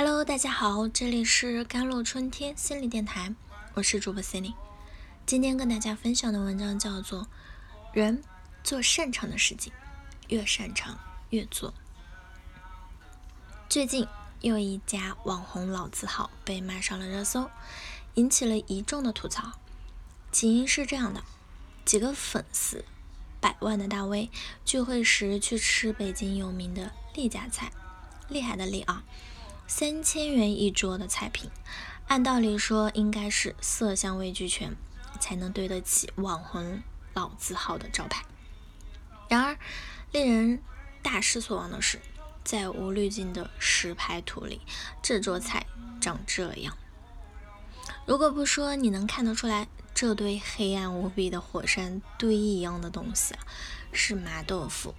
Hello，大家好，这里是甘露春天心理电台，我是主播 Cindy。今天跟大家分享的文章叫做《人做擅长的事情，越擅长越做》。最近又一家网红老字号被骂上了热搜，引起了一众的吐槽。起因是这样的：几个粉丝，百万的大 V 聚会时去吃北京有名的厉家菜，厉害的厉啊！三千元一桌的菜品，按道理说应该是色香味俱全，才能对得起网红老字号的招牌。然而，令人大失所望的是，在无滤镜的实拍图里，这桌菜长这样。如果不说，你能看得出来，这堆黑暗无比的火山堆一样的东西啊，是麻豆腐，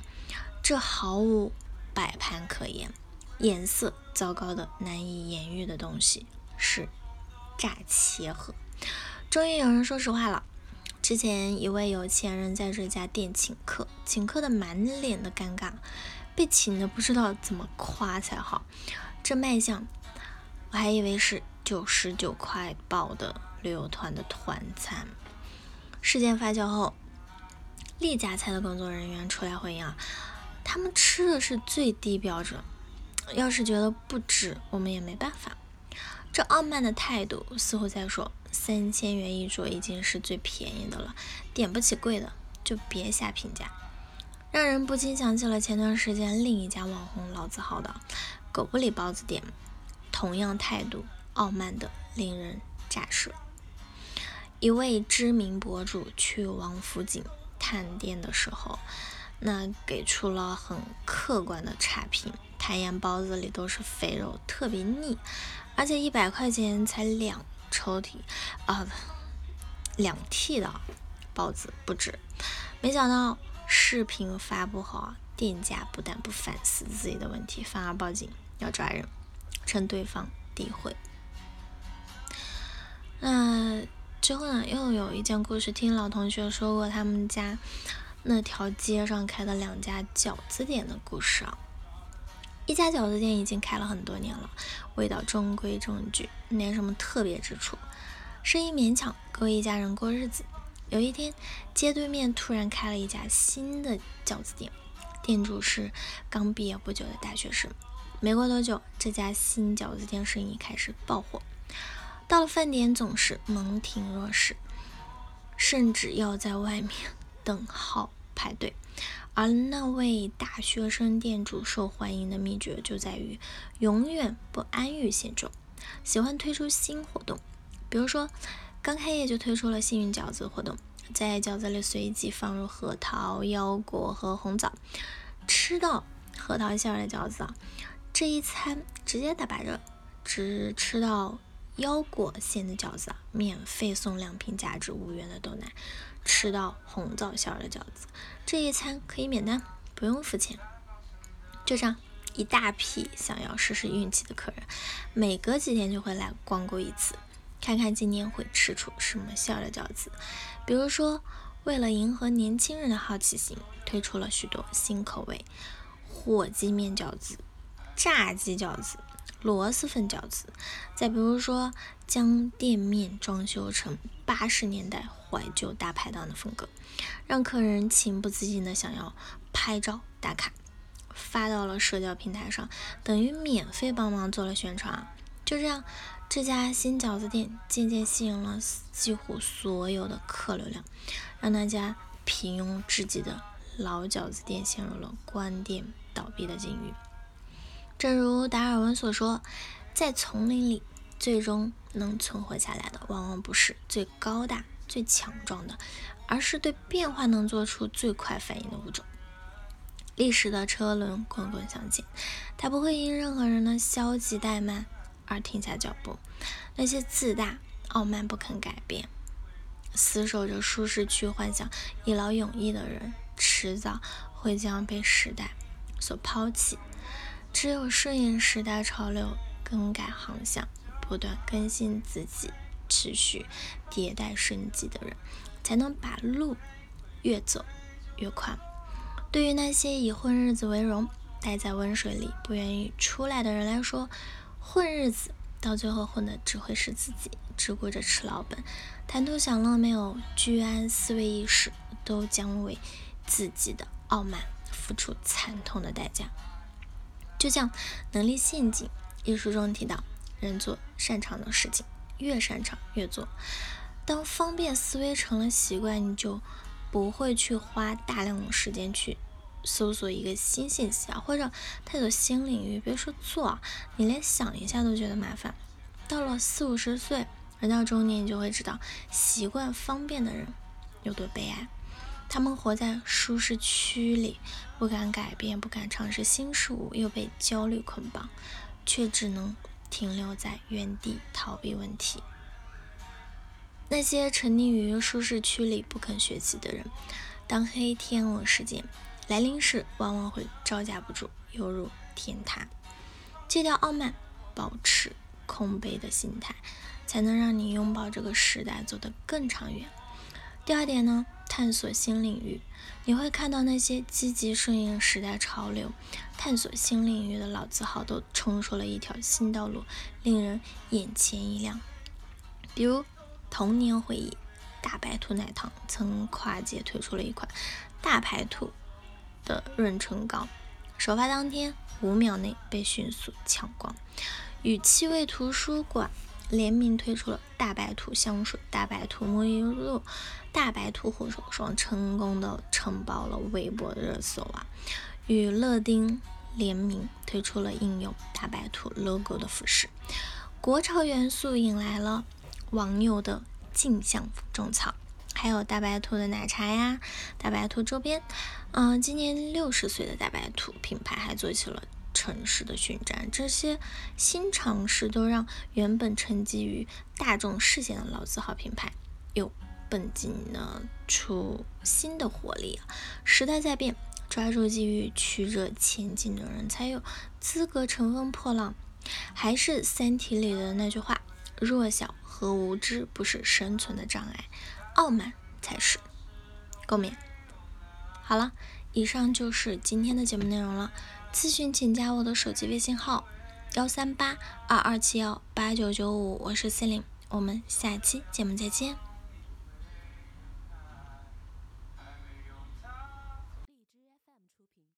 这毫无摆盘可言。颜色糟糕的难以言喻的东西是炸茄盒。终于有人说实话了。之前一位有钱人在这家店请客，请客的满脸的尴尬，被请的不知道怎么夸才好。这卖相，我还以为是九十九块包的旅游团的团餐。事件发酵后，丽家菜的工作人员出来回应啊，他们吃的是最低标准。要是觉得不值，我们也没办法。这傲慢的态度似乎在说，三千元一桌已经是最便宜的了，点不起贵的就别瞎评价，让人不禁想起了前段时间另一家网红老字号的狗不理包子店，同样态度傲慢的令人咋舌。一位知名博主去王府井探店的时候，那给出了很客观的差评。海盐包子里都是肥肉，特别腻，而且一百块钱才两抽屉啊，两屉的包子不止。没想到视频发布后，店家不但不反思自己的问题，反而报警要抓人，称对方诋毁。那之后呢，又有一件故事，听老同学说过他们家那条街上开的两家饺子店的故事啊。一家饺子店已经开了很多年了，味道中规中矩，没什么特别之处，生意勉强够一家人过日子。有一天，街对面突然开了一家新的饺子店，店主是刚毕业不久的大学生。没过多久，这家新饺子店生意开始爆火，到了饭点总是门庭若市，甚至要在外面 等号排队。而那位大学生店主受欢迎的秘诀就在于永远不安于现状，喜欢推出新活动。比如说，刚开业就推出了幸运饺子活动，在饺子里随机放入核桃、腰果和红枣，吃到核桃馅的饺子啊，这一餐直接打八折；只吃到腰果馅的饺子，免费送两瓶价值五元的豆奶。吃到红枣馅的饺子，这一餐可以免单，不用付钱。就这样，一大批想要试试运气的客人，每隔几天就会来光顾一次，看看今年会吃出什么馅的饺子。比如说，为了迎合年轻人的好奇心，推出了许多新口味：火鸡面饺子、炸鸡饺子。螺蛳粉饺子，再比如说，将店面装修成八十年代怀旧大排档的风格，让客人情不自禁的想要拍照打卡，发到了社交平台上，等于免费帮忙做了宣传。就这样，这家新饺子店渐渐吸引了几乎所有的客流量，让那家平庸至极的老饺子店陷入了关店倒闭的境遇。正如达尔文所说，在丛林里，最终能存活下来的，往往不是最高大、最强壮的，而是对变化能做出最快反应的物种。历史的车轮滚滚向前，它不会因任何人的消极怠慢而停下脚步。那些自大、傲慢、不肯改变、死守着舒适区、幻想一劳永逸的人，迟早会将被时代所抛弃。只有顺应时代潮流，更改航向，不断更新自己，持续迭代升级的人，才能把路越走越宽。对于那些以混日子为荣、待在温水里不愿意出来的人来说，混日子到最后混的只会是自己，只顾着吃老本，贪图享乐，没有居安思危意识，都将为自己的傲慢付出惨痛的代价。就像能力陷阱一书中提到，人做擅长的事情，越擅长越做。当方便思维成了习惯，你就不会去花大量的时间去搜索一个新信息啊，或者探索新领域。别说做，你连想一下都觉得麻烦。到了四五十岁，人到中年，你就会知道，习惯方便的人有多悲哀。他们活在舒适区里，不敢改变，不敢尝试新事物，又被焦虑捆绑，却只能停留在原地逃避问题。那些沉溺于舒适区里不肯学习的人，当黑天鹅事件来临时，往往会招架不住，犹如天塌。戒掉傲慢，保持空杯的心态，才能让你拥抱这个时代，走得更长远。第二点呢，探索新领域，你会看到那些积极顺应时代潮流、探索新领域的老字号，都冲出了一条新道路，令人眼前一亮。比如。童年回忆，大白兔奶糖曾跨界推出了一款大白兔的润唇膏，首发当天五秒内被迅速抢光。与气味图书馆联名推出了大白兔香水、大白兔沐浴露、大白兔护手霜，成功的承包了微博热搜啊！与乐丁联名推出了印有大白兔 logo 的服饰，国潮元素引来了。网友的镜像种草，还有大白兔的奶茶呀，大白兔周边。嗯，今年六十岁的大白兔品牌还做起了城市的巡展，这些新尝试都让原本沉寂于大众视线的老字号品牌又迸进了出新的活力。时代在变，抓住机遇，曲折前进的人才有资格乘风破浪。还是《三体》里的那句话。弱小和无知不是生存的障碍，傲慢才是。共勉。好了，以上就是今天的节目内容了。咨询请加我的手机微信号：幺三八二二七幺八九九五，我是 C 琳，我们下期节目再见。